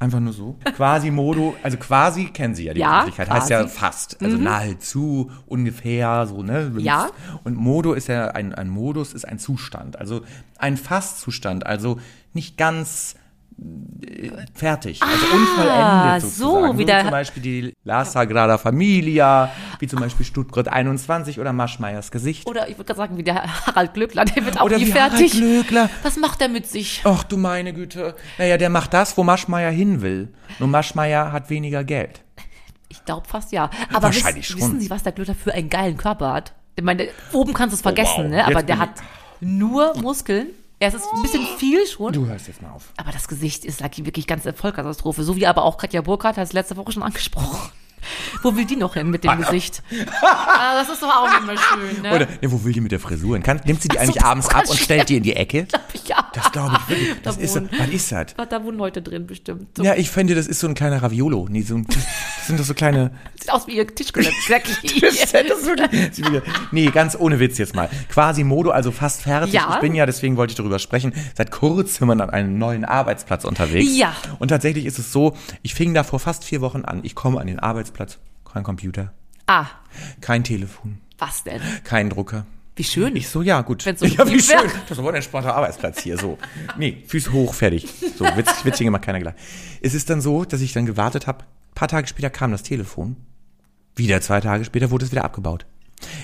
Einfach nur so. Quasimodo, also quasi kennen Sie ja die Ja, Begrifflichkeit. Heißt ja quasi. fast. Also nahezu, ungefähr, so, ne? Ja. Und Modo ist ja, ein, ein Modus ist ein Zustand. Also ein Fast-Zustand. Also nicht ganz fertig. Also unvollendet so, sozusagen. wie Wie der- zum Beispiel die La Sagrada Familia, wie zum Beispiel Stuttgart 21 oder Maschmeyers Gesicht. Oder ich würde gerade sagen, wie der Harald Glöckler, der wird auch Oder nie wie Harald fertig. Glöckler. Was macht er mit sich? Ach du meine Güte. Naja, der macht das, wo Maschmeyer hin will. Nur Maschmeyer hat weniger Geld. Ich glaube fast ja. Aber Wahrscheinlich wissen, schon. wissen Sie, was der Glöckler für einen geilen Körper hat? Ich meine, oben kannst du es vergessen, wow. ne? Aber Jetzt der hat nur Muskeln. Er ist ein bisschen viel schon. Du hörst jetzt mal auf. Aber das Gesicht ist like, wirklich ganz eine Vollkatastrophe. So wie aber auch Katja Burkhardt, hat es letzte Woche schon angesprochen. Wo will die noch hin mit dem Gesicht? <laughs> ah, das ist doch auch nicht mehr schön, ne? Oder, ne, wo will die mit der Frisur hin? Kann, nimmt sie die eigentlich abends ist ab und stellt die in die Ecke? <laughs> ja. Das glaube ich wirklich. Da Das ist, so- wohnen- was ist das? Da wohnen Leute drin bestimmt. So, Ja, ich finde, das ist so ein kleiner Raviolo. Nee, so ein, das sind doch so kleine. Sieht aus wie ihr <laughs> ist wirklich- nee, ganz ohne Witz jetzt mal. Quasi Modo, also fast fertig. Ja. Ich bin ja, deswegen wollte ich darüber sprechen, seit kurzem an einem neuen Arbeitsplatz unterwegs. Ja. Und tatsächlich ist es so, ich fing da vor fast vier Wochen an. Ich komme an den Arbeitsplatz, kein Computer, ah, kein Telefon, was denn? kein Drucker. Wie schön. Ich so, ja, gut. Wenn's so <laughs> ja, wie schön. Das ist aber ein entspannter Arbeitsplatz hier, so. Nee, Füße hoch, fertig. So, witz, witzig gemacht, keiner gelacht. Es ist dann so, dass ich dann gewartet habe. paar Tage später kam das Telefon. Wieder zwei Tage später wurde es wieder abgebaut.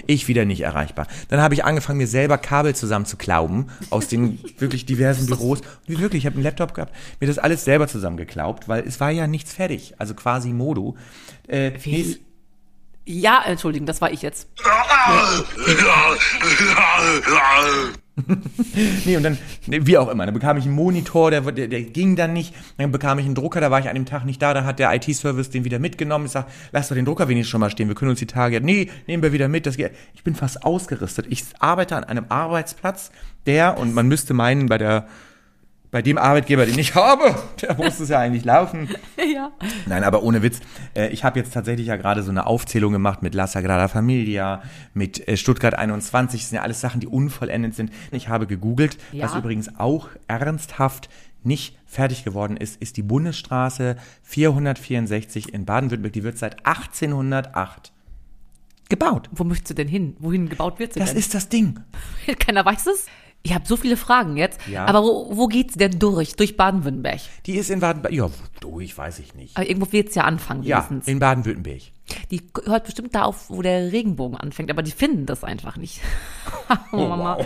Ich wieder nicht erreichbar. Dann habe ich angefangen, mir selber Kabel zusammen zu klauben aus den <laughs> wirklich diversen Büros. Wie wirklich, ich habe einen Laptop gehabt, mir das alles selber zusammengeklaubt, weil es war ja nichts fertig. Also quasi Modo. Äh, nee, Ja, entschuldigen, das war ich jetzt. <laughs> <laughs> <laughs> Nee, und dann, wie auch immer, dann bekam ich einen Monitor, der, der, der ging dann nicht. Dann bekam ich einen Drucker, da war ich an dem Tag nicht da, da hat der IT-Service den wieder mitgenommen. Ich sag, lass doch den Drucker wenigstens schon mal stehen, wir können uns die Tage, nee, nehmen wir wieder mit. Das geht. Ich bin fast ausgerüstet. Ich arbeite an einem Arbeitsplatz, der, und man müsste meinen, bei der, bei dem Arbeitgeber, den ich habe, <laughs> der muss es ja eigentlich laufen. <laughs> ja. Nein, aber ohne Witz. Äh, ich habe jetzt tatsächlich ja gerade so eine Aufzählung gemacht mit La Sagrada Familia, mit äh, Stuttgart 21. Das sind ja alles Sachen, die unvollendet sind. Ich habe gegoogelt, Ja. was übrigens auch ernsthaft nicht fertig geworden ist, ist die Bundesstraße 464 in Baden-Württemberg. Die wird seit 1808 gebaut. Wo möchtest du denn hin? Wohin gebaut wird sie Das denn? ist das Ding. <laughs> Keiner weiß es. Ich habe so viele Fragen jetzt. Ja. Aber wo, wo geht's denn durch? Durch Baden-Württemberg. Die ist in Baden-Württemberg. Ja, durch, weiß ich nicht. Aber irgendwo wird's ja anfangen, Ja, wenigstens. in Baden-Württemberg. Die hört bestimmt da auf, wo der Regenbogen anfängt, aber die finden das einfach nicht. <laughs> oh, Mama.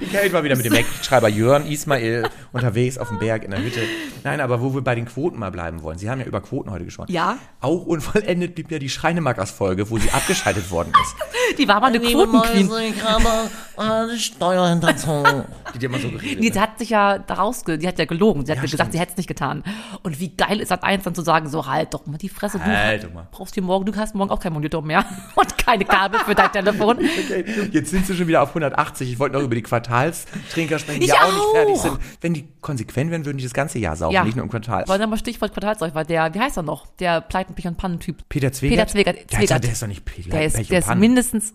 Die Kate war wieder mit dem Schreiber Jörn Ismail unterwegs auf dem Berg in der Hütte. Nein, aber wo wir bei den Quoten mal bleiben wollen. Sie haben ja über Quoten heute gesprochen. Ja. Auch unvollendet blieb ja die Schreinemakers-Folge, wo sie abgeschaltet worden ist. <laughs> Die war mal eine Quotenqueen. Die dir immer so geredet Nee, hat. sie hat sich ja daraus, die hat ja gelogen. Sie hat Ja, gesagt, stimmt. sie hätte es nicht getan. Und wie geil ist das eins dann zu sagen, so halt doch mal die Fresse. Du Halt doch mal. brauchst hier morgen, du hast morgen auch kein Monitor mehr <laughs> und keine Kabel für dein Telefon. Okay, jetzt sind sie schon wieder auf 180. Ich wollte noch über die Quartalstrinker sprechen, die Ich ja auch nicht fertig sind. Wenn die konsequent wären, würden die das ganze Jahr saufen, Ja. nicht nur im Quartal. War dann mal Stichwort Quartalszeug, war der, wie heißt er noch? Der Pleitenpich und Pannentyp. Peter Zwegert? Peter Zwegert. Der, Zwegert. der ist doch nicht Peter. Der ist, der ist mindestens,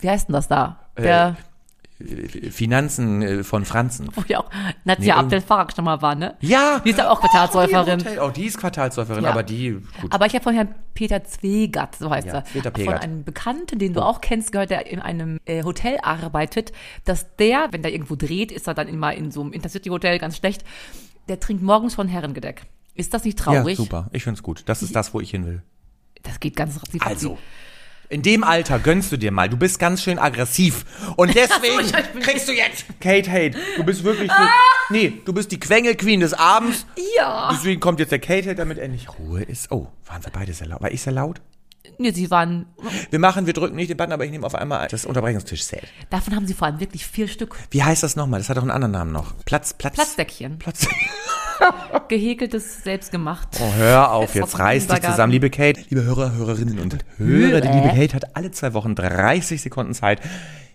wie heißt denn das da? Der, Finanzen äh, von Franzen. wo ja auch Nadja Nee, Abdel Farag schon mal war, ne? Ja! Die ist ja auch Quartalsäuferin. Hotel- Oh, die ist Quartalsäuferin, Ja. aber die, gut. Aber ich habe von Herrn Peter Zwegert, so heißt Ja, er, Peter von Pegert. einem Bekannten, den du auch kennst, gehört, der in einem äh, Hotel arbeitet, dass der, wenn der irgendwo dreht, ist er dann immer in so einem Intercity-Hotel, ganz schlecht, der trinkt morgens schon Herrengedeck. Ist das nicht ja, traurig? super. Ich find's gut. Das ist das, wo ich hin will. Das geht ganz ratzi Also, in dem Alter gönnst du dir mal. Du bist ganz schön aggressiv. Und deswegen kriegst du jetzt Kate Hate. Du bist wirklich die, nee, du bist die Quengel-Queen des Abends. Ja. Deswegen kommt jetzt der Kate Hate, damit endlich Ruhe ist. Oh, waren wir beide sehr laut? War ich sehr laut? Nee, sie waren, Wir machen, wir drücken nicht den Button, aber ich nehme auf einmal das Unterbrechungstisch-Set. davon haben sie vor allem wirklich vier Stück. Wie heißt das nochmal? Das hat doch einen anderen Namen noch. Platz, Platz. Platzdeckchen. Platz. <laughs> Gehäkeltes, selbstgemacht. Oh, hör auf, jetzt dem reiß dich zusammen, liebe Kate. Liebe Hörer, Hörerinnen und Hörer, die liebe Kate hat alle zwei Wochen 30 Sekunden Zeit,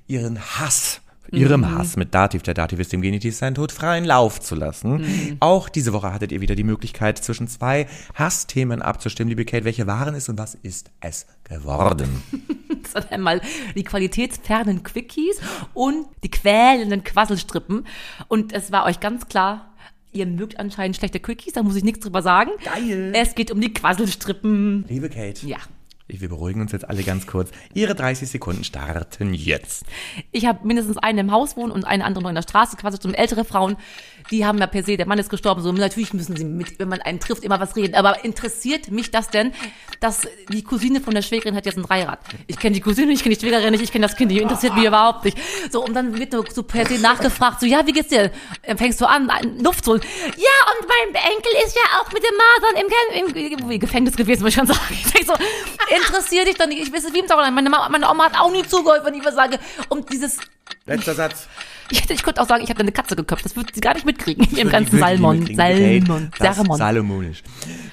ihren Hass, ihrem Mhm. Hass mit Dativ, der Dativ ist dem Genitiv sein Tod, freien Lauf zu lassen. Mhm. Auch diese Woche hattet ihr wieder die Möglichkeit, zwischen zwei Hassthemen abzustimmen. Liebe Kate, welche waren es und was ist es geworden? <laughs> Das sind einmal die qualitätsfernen Quickies und die quälenden Quasselstrippen. Und es war euch ganz klar, ihr mögt anscheinend schlechte Quickies, da muss ich nichts drüber sagen. Geil. Es geht um die Quasselstrippen. liebe Kate. Ja. Wir beruhigen uns jetzt alle ganz kurz. Ihre 30 Sekunden starten jetzt. Ich habe mindestens eine im Haus wohnen und eine andere noch in der Straße, quasi so ältere Frauen, die haben ja per se, der Mann ist gestorben, so natürlich müssen sie mit, wenn man einen trifft, immer was reden. Aber interessiert mich das denn, dass die Cousine von der Schwägerin hat jetzt ein Dreirad? Ich kenne die Cousine, ich kenne die Schwägerin nicht, ich kenne das Kind nicht, interessiert mich überhaupt nicht. So, und dann wird nur so per se nachgefragt, so, ja, wie geht's dir? Dann fängst du an, ein- Luft zu holen. Ja, und mein Enkel ist ja auch mit den Masern im, im, im Gefängnis gewesen, muss ich schon sagen. Ich denk so, interessiert dich doch nicht, ich weiß es wie im Sauerland. Meine, meine Oma hat auch nie zugehört, wenn ich was sage. Und dieses, Letzter Satz. <laughs> ich, hätte- ich könnte auch sagen, ich habe eine Katze geköpft. Das würde sie gar nicht mitkriegen. Im Würde ganzen Salmon. Salmon. Das Salmon. Salomonisch.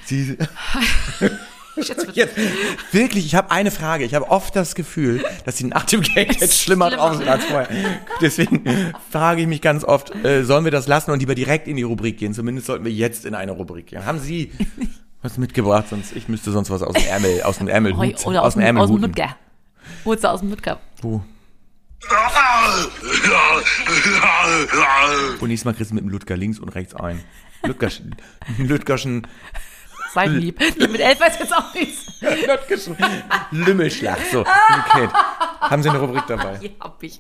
Sie, <laughs> <laughs> Jetzt, wirklich, ich habe eine Frage. Ich habe oft das Gefühl, dass sie nach dem Gate jetzt schlimmer schlimmer. drauf sind als vorher. Deswegen frage ich mich ganz oft, äh, sollen wir das lassen und lieber direkt in die Rubrik gehen? Zumindest sollten wir jetzt in eine Rubrik gehen. Haben Sie was mitgebracht? Sonst ich müsste sonst was aus dem Ärmel, aus dem Ärmel, Oder aus, dem dem, Ärmel aus dem. Mütger. Holst du aus dem Mütger. Wo? Und nächstes Mal kriegst du mit dem Ludger links und rechts ein. Ludgerschen, <laughs> Ludgerschen, Sein Lieb. <laughs> Mit elf weiß jetzt auch nichts. Ludgerschen Lümmelschlag. So, <laughs> okay. <laughs> Haben Sie eine Rubrik dabei? Hier hab ich.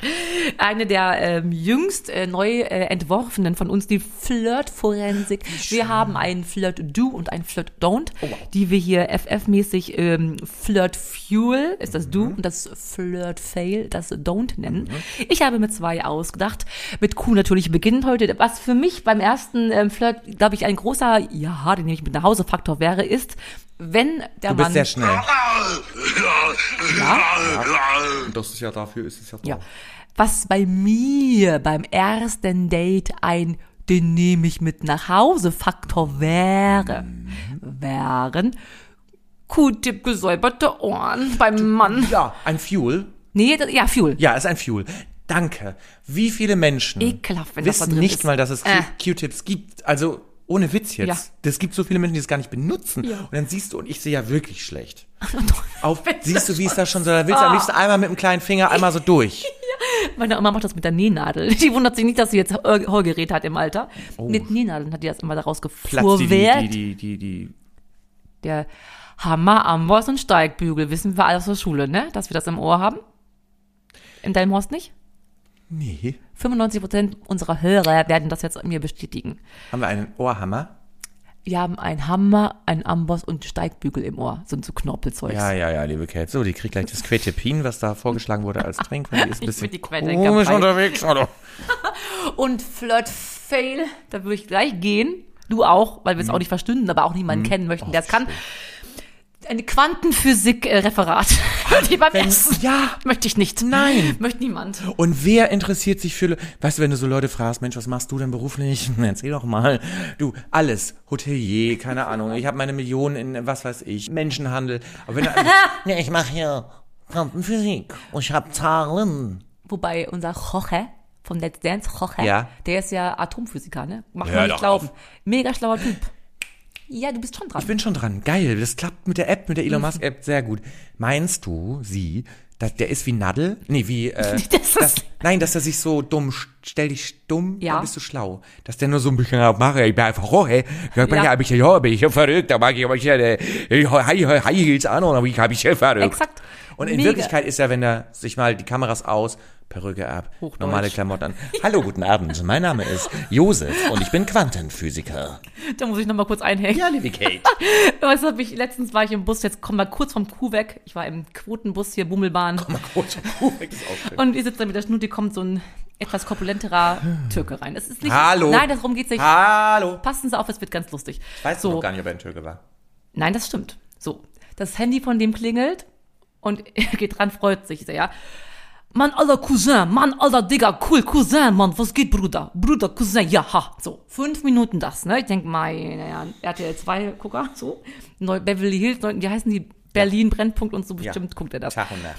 Eine der ähm, jüngst äh, neu äh, entworfenen von uns, die Flirt-Forensik. Wir haben ein Flirt-Do und ein Flirt-Don't, die wir hier FF-mäßig ähm, Flirt-Fuel, ist das Do, und das Flirt-Fail, das Don't nennen. Ich habe mit zwei ausgedacht. Mit Q natürlich beginnend heute. Was für mich beim ersten ähm, Flirt, glaube ich, ein großer, ja, den nehme ich mit nach Hause Faktor wäre, ist, wenn der Du bist Mann... sehr schnell. ja, Das ist ja dafür, ist es ja Ja. Was bei mir beim ersten Date ein den nehme ich mit nach Hause Faktor wäre, wären Q-Tip gesäuberte Ohren beim Mann. Ja, ein Fuel. Nee, das, ja, Fuel. Ja, ist ein Fuel. Danke. Wie viele Menschen Ekelhaft, wissen nicht ist. mal, dass es Äh. Q-Tips gibt? Also ohne Witz jetzt. Ja. Das gibt so viele Menschen, die es gar nicht benutzen. Ja. Und dann siehst du, und ich sehe ja wirklich schlecht. <laughs> Auf, siehst du, wie es da schon so, da willst du am liebsten einmal mit dem kleinen Finger einmal so durch. <laughs> Meine Oma macht das mit der Nähnadel. <laughs> Die wundert sich nicht, dass sie jetzt Hörgerät hat im Alter. Mit Nähnadeln hat die das immer daraus Oh. Platzt die, die, die, die, die, Der Hammer, Amboss und Steigbügel. Wissen wir alle aus der Schule, ne? Dass wir das im Ohr haben. In Delmhorst nicht? nee. 95% unserer Hörer werden das jetzt mir bestätigen. Haben wir einen Ohrhammer? die haben einen Hammer, einen Amboss und Steigbügel im Ohr. Sind so Knorpelzeugs. Ja, ja, ja, liebe Kate. So, die kriegt gleich das Quetepin, was da vorgeschlagen wurde als Trink, die ist ein Ich bisschen die komisch unterwegs. Hallo. <laughs> Und Flirt Fail, da würde ich gleich gehen. Du auch, weil wir Mhm. es auch nicht verstünden, aber auch niemanden kennen möchten, der es kann. Eine Quantenphysik-Referat. <laughs> die beim Essen. ja. Möchte ich nicht. Nein. Möchte niemand. Und wer interessiert sich für, weißt du, wenn du so Leute fragst, Mensch, was machst du denn beruflich? <laughs> Erzähl doch mal. Du, alles. Hotelier, keine Ahnung. Ich habe meine Millionen in, was weiß ich, Menschenhandel. Aber wenn du, Ja, <laughs> ich mache hier Quantenphysik und ich habe Zahlen. Wobei unser Jorge von Let's Dance, Jorge, Ja. der ist ja Atomphysiker, ne? Mach Hör mal nicht glauben. Mega schlauer Typ. Ja, du bist schon dran. ich bin schon dran. Geil. Das klappt mit der App, mit der Elon Musk App sehr gut. Meinst du, sie, dass der ist wie Nadel? Nee, wie, äh, <laughs> Das ist- nein, dass er sich so dumm, st- stell dich dumm, Ja. dann bist du schlau. Dass der nur so ein bisschen mache, ich bin einfach roh, hey. Ich bin Ja. ja, ich, ja, bin ich ja verrückt, da mag ich, aber ich, äh, ich, hi, hi, hi, an, ich habe ich ja verrückt. Exakt. Und in Mega. Wirklichkeit ist er, wenn er sich mal die Kameras aus, Perücke ab, Hochdeutsch. normale Klamotten an. Hallo, guten Abend. Mein Name ist Josef und ich bin Quantenphysiker. Da muss ich noch mal kurz einhängen. Ja, liebe Kate. <laughs> Was hab ich, letztens war ich im Bus, jetzt kommen wir kurz vom Kuh weg. Ich war im Quotenbus hier, Bummelbahn. Und ich sitze da mit der Schnutti, kommt so ein etwas korpulenterer Türke rein. Es ist nicht, Hallo. Nein, darum geht's nicht. Hallo. Passen Sie auf, es wird ganz lustig. Weißt so, du noch gar nicht, ob er ein Türke war? Nein, das stimmt. So, das Handy von dem klingelt und <laughs> er geht dran, freut sich sehr. Mann, alter Cousin, Mann, alter Digga, cool, Cousin, Mann, was geht, Bruder? Bruder, Cousin, ja, ha. So, fünf Minuten das, ne? Ich denk, meine ja, RTL 2, Gucker, so. Neu, Beverly Hills, neu, wie heißen die? Berlin, Brennpunkt und so bestimmt guckt er das. Tag und Nacht.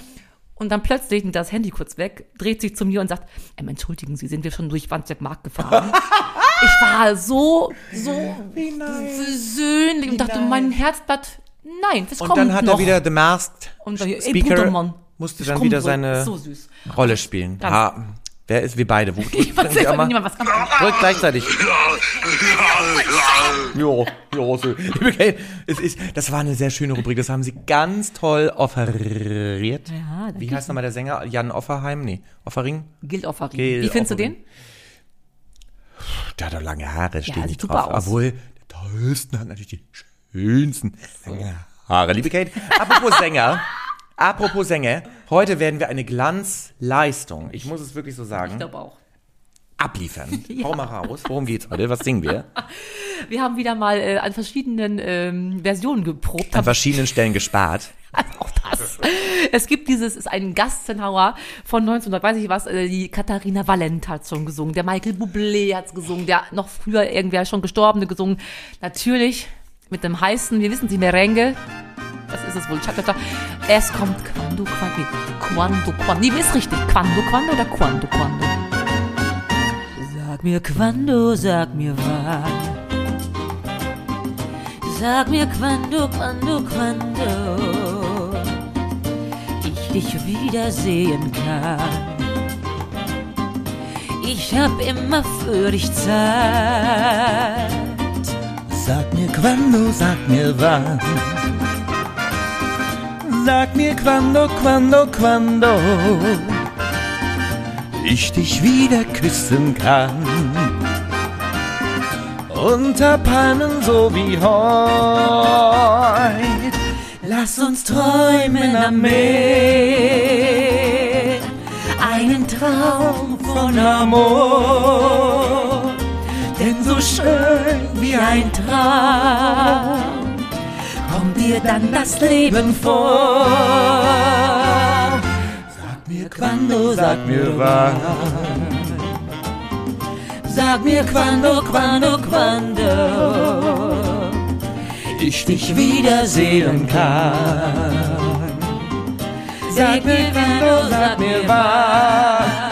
Und dann plötzlich nimmt er das Handy kurz weg, dreht sich zu mir und sagt, ähm, entschuldigen Sie, sind wir schon durch Wandsbek Markt gefahren? <laughs> ich war so, so versöhnlich und dachte, mein Herzblatt, nein, das Und kommt dann hat noch. er wieder The Masked und dann, ey, Speaker, Brudermann, musste ich dann wieder zurück. seine So süß. Rolle spielen. Ganz- Ah, wer ist wir beide? Wo <laughs> Ich weiß mal? niemand was kann. Drückt gleichzeitig. <laughs> Jo, jo, so. Liebe Kate, es ist, das war eine sehr schöne Rubrik. Das haben Sie ganz toll offeriert. Ja, Wie heißt nochmal der Sänger? Jan Offerheim? Nee, Offering? Gilt Offering. Gil Wie findest du Offering. den? Der hat doch lange Haare, stehen sieht nicht super drauf. aus. Obwohl, der tollsten hat natürlich die schönsten Haare. Liebe Kate, apropos Sänger, apropos Sänger, heute werden wir eine Glanzleistung, ich muss es wirklich so Ich sagen, glaube auch. abliefern. <laughs> Hau mal raus, worum geht's heute? Was singen wir? <laughs> Wir haben wieder mal äh, an verschiedenen ähm, Versionen geprobt. An verschiedenen Stellen gespart. <laughs> auch das. Es gibt dieses, ist ein Gassenhauer von 1900, weiß ich was, äh, die Katharina Valent hat schon gesungen, der Michael Bublé hat's gesungen, der noch früher irgendwer schon Gestorbene gesungen. Natürlich mit dem heißen, wir wissen sie, Merengue. Das ist es wohl. Cha, cha, cha. Es kommt Quando, Quando, Quando, Quando. Nee, wie ist richtig? Quando, Quando oder Quando, Quando? Sag mir Quando, sag mir wann. Sag mir quando, quando, quando ich dich wiedersehen kann. Ich hab immer für dich Zeit. Sag mir quando, sag mir wann. Sag mir quando, quando, quando ich dich wieder küssen kann. Unter Palmen so wie heute. Lass uns träumen am Meer. Einen Traum von Amor. Denn so schön wie ein Traum dir dann das Leben vor. Sag mir quando, sag mir wann. Sag mir quando, quando, quando ich dich wiedersehen kann. Sag mir quando, sag mir wann.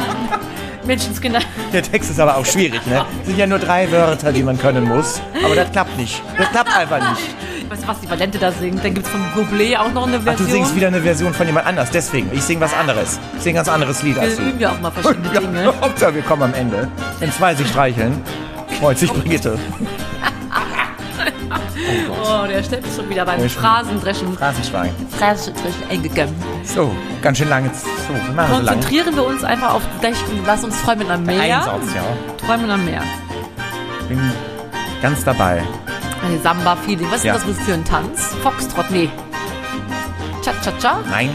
Menschenskinder. Der Text ist aber auch schwierig, ne? Es sind ja nur drei Wörter, die man können muss. Aber das klappt nicht. Das klappt einfach nicht. Weißt du, was die Valente da singt? Dann gibt's von Bublé auch noch eine Ach, Version. du singst wieder eine Version von jemand anders. Deswegen. Ich sing was anderes. Ich sing ein ganz anderes Lied als Wir du. üben ja auch mal verschiedene <laughs> Dinge. Hauptsache, wir kommen am Ende. Wenn zwei sich streicheln, freut sich Brigitte. <laughs> Oh, der Stepp ist schon wieder beim Der Phrasendreschen, Phrasenschwein. Phrasendreschen eingegangen. So, ganz schön lange. So, wir machen so lange. Konzentrieren wir uns einfach auf gleich, lass uns träumen am Meer. Einsatz, ja. Träumen am Meer. Bin ganz dabei. Eine Samba-Feeling. Was ist Ja. das für ein Tanz? Foxtrot, nee. Cha-cha-cha? Nein,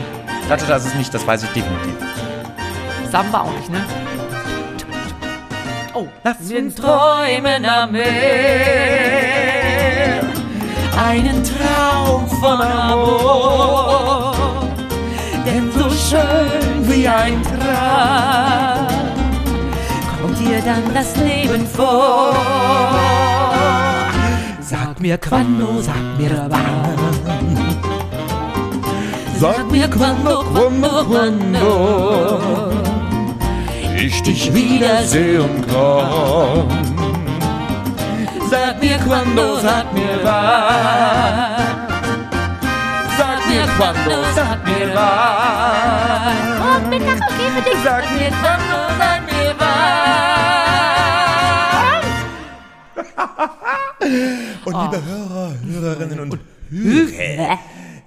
das ist nicht, das weiß ich definitiv. Samba auch nicht, ne? Oh. Lass Wir träumen am Meer. Einen Traum von Amor. Denn so schön wie ein Traum kommt dir dann das Leben vor. Sag mir quando, sag mir wann. Sag mir quando, quando, quando ich dich wiedersehen kann. Sag mir quando, sag mir wann. Sag mir quando, sag mir wann. Sag mir quando, sag mir wann. Und liebe Hörer, Hörerinnen und Hörer,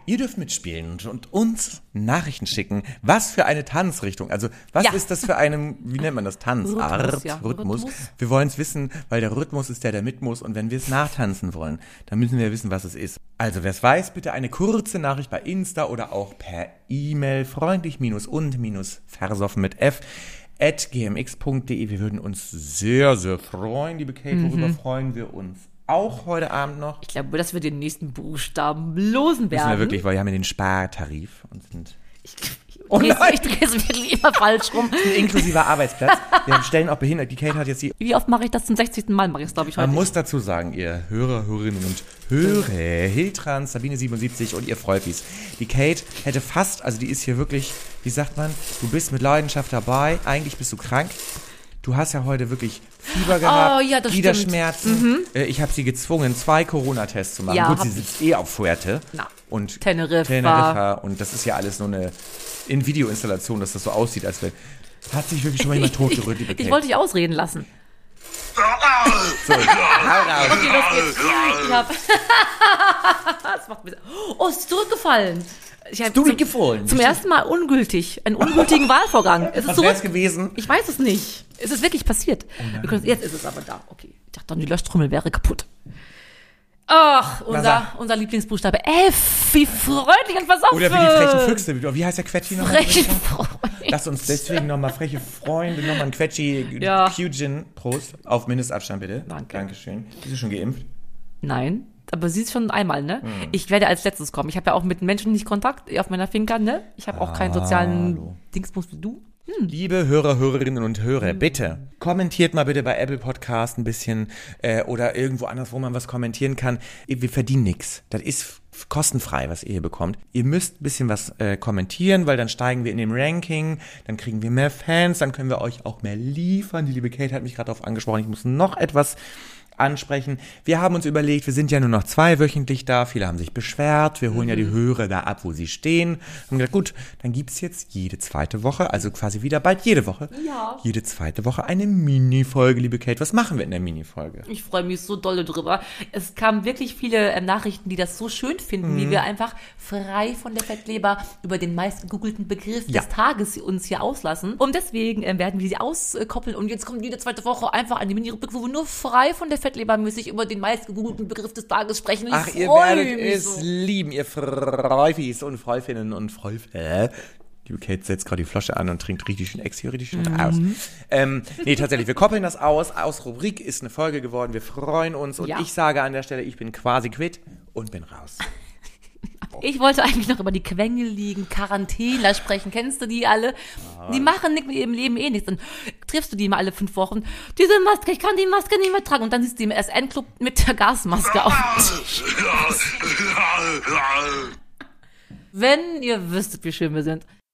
ihr dürft mitspielen und, und uns Nachrichten schicken. Was für eine Tanzrichtung. Also, was Ja. ist das für eine, wie nennt man das? Tanzart? Rhythmus, ja. Rhythmus. Rhythmus. Wir wollen es wissen, weil der Rhythmus ist der, der mit muss. Und wenn wir es nachtanzen wollen, dann müssen wir wissen, was es ist. Also, wer es weiß, bitte eine kurze Nachricht bei Insta oder auch per E-Mail freundlich minus und minus versoffen mit F at gmx.de. Wir würden uns sehr, sehr freuen, liebe Kate. Worüber Mhm. freuen wir uns auch heute Abend noch? Ich glaube, dass wir den nächsten Buchstaben losen werden. Müssen wir wirklich, weil wir haben ja den Spartarif und sind Ich, Oh ich, nein. ich drehe es wirklich immer falsch rum. <laughs> ein inklusiver Arbeitsplatz. Wir stellen auch behindert. Die Kate hat jetzt die. Wie oft mache ich das zum 60. Mal? Mache ich es, glaube ich, heute. Man muss dazu sagen, ihr Hörer, Hörerinnen und Hörer, Hiltrans, Sabine77 und ihr Freufis. Die Kate hätte fast, also die ist hier wirklich, wie sagt man, du bist mit Leidenschaft dabei, eigentlich bist du krank. Du hast ja heute wirklich Fieber gehabt, Oh, ja, das Gliederschmerzen. Äh, Ich habe sie gezwungen, zwei Corona-Tests zu machen. Ja, Gut, sie sitzt eh auf Fuerte. Na, und Teneriffa. Teneriffa. Und das ist ja alles nur eine in Videoinstallation, dass das so aussieht, als wäre. Hat sich wirklich schon mal jemand <laughs> totgerührt, liebe Kate? Ich wollte dich ausreden lassen. so. Okay, los geht's. Ich hab. <laughs> das macht mir. Oh, es ist zurückgefallen. Ich hab zum, Zurückgefallen? zum ersten Mal ungültig. Einen ungültigen <laughs> Wahlvorgang. Es ist Was wär's gewesen? Ich weiß es nicht. Es ist wirklich passiert. Wir können, jetzt ist es aber da. Okay. Ich dachte dann, die Löschtrommel wäre kaputt. Ach, unser, unser Lieblingsbuchstabe. F. Wie freundlich und versoffen. Oder wie die frechen Füchse. Wie wie heißt der Quetschi nochmal? Freche Freunde. Lass uns deswegen nochmal freche Freunde, nochmal ein Quetschi Ja. Qgin. Prost. Auf Mindestabstand bitte. Danke. Dankeschön. Bist du schon geimpft? Nein, aber sie ist schon einmal, ne? Hm. Ich werde als letztes kommen. Ich habe ja auch mit Menschen nicht Kontakt auf meiner Finca, ne? Ich habe auch keinen sozialen Hallo. Dingsbums wie du. Liebe Hörer, Hörerinnen und Hörer, bitte kommentiert mal bitte bei Apple Podcast ein bisschen äh, oder irgendwo anders, wo man was kommentieren kann. Wir verdienen nichts. Das ist kostenfrei, was ihr hier bekommt. Ihr müsst ein bisschen was äh, kommentieren, weil dann steigen wir in dem Ranking, dann kriegen wir mehr Fans, dann können wir euch auch mehr liefern. Die liebe Kate hat mich gerade darauf angesprochen, ich muss noch etwas ansprechen. Wir haben uns überlegt, wir sind ja nur noch zweiwöchentlich da, viele haben sich beschwert, wir holen ja die Hörer da ab, wo sie stehen. Haben gesagt, gut, dann gibt's jetzt jede zweite Woche, also quasi wieder bald jede Woche, Ja. jede zweite Woche eine Mini-Folge, liebe Kate. Was machen wir in der Mini-Folge? Ich freue mich so dolle drüber. Es kamen wirklich viele ähm, Nachrichten, die das so schön finden, Mhm. wie wir einfach frei von der Fettleber über den meist gegoogelten Begriff Ja. des Tages uns hier auslassen. Und deswegen ähm, werden wir sie auskoppeln und jetzt kommt jede zweite Woche einfach eine Mini-Rubrik, wo wir nur frei von der Fettleber mäßig über den meist gegoogelten Begriff des Tages sprechen. Ich Ach, ihr werdet es so. lieben, ihr Freufis und Freufinnen und Freufä. Liebe Kate setzt gerade die Flasche an und trinkt richtig schön ex richtig schön aus. Ähm, nee, tatsächlich, wir koppeln das aus. Aus Rubrik ist eine Folge geworden. Wir freuen uns. Und Ja. ich sage an der Stelle, ich bin quasi quitt und bin raus. Ich wollte eigentlich noch über die quengeligen Quarantäner sprechen. Kennst du die alle? Die machen nicht mit ihrem Leben eh nichts. Dann triffst du die mal alle fünf Wochen. Diese Maske, ich kann die Maske nicht mehr tragen. Und dann siehst du die im SN-Club mit der Gasmaske auf. <laughs> Wenn ihr wüsstet, wie schön wir sind.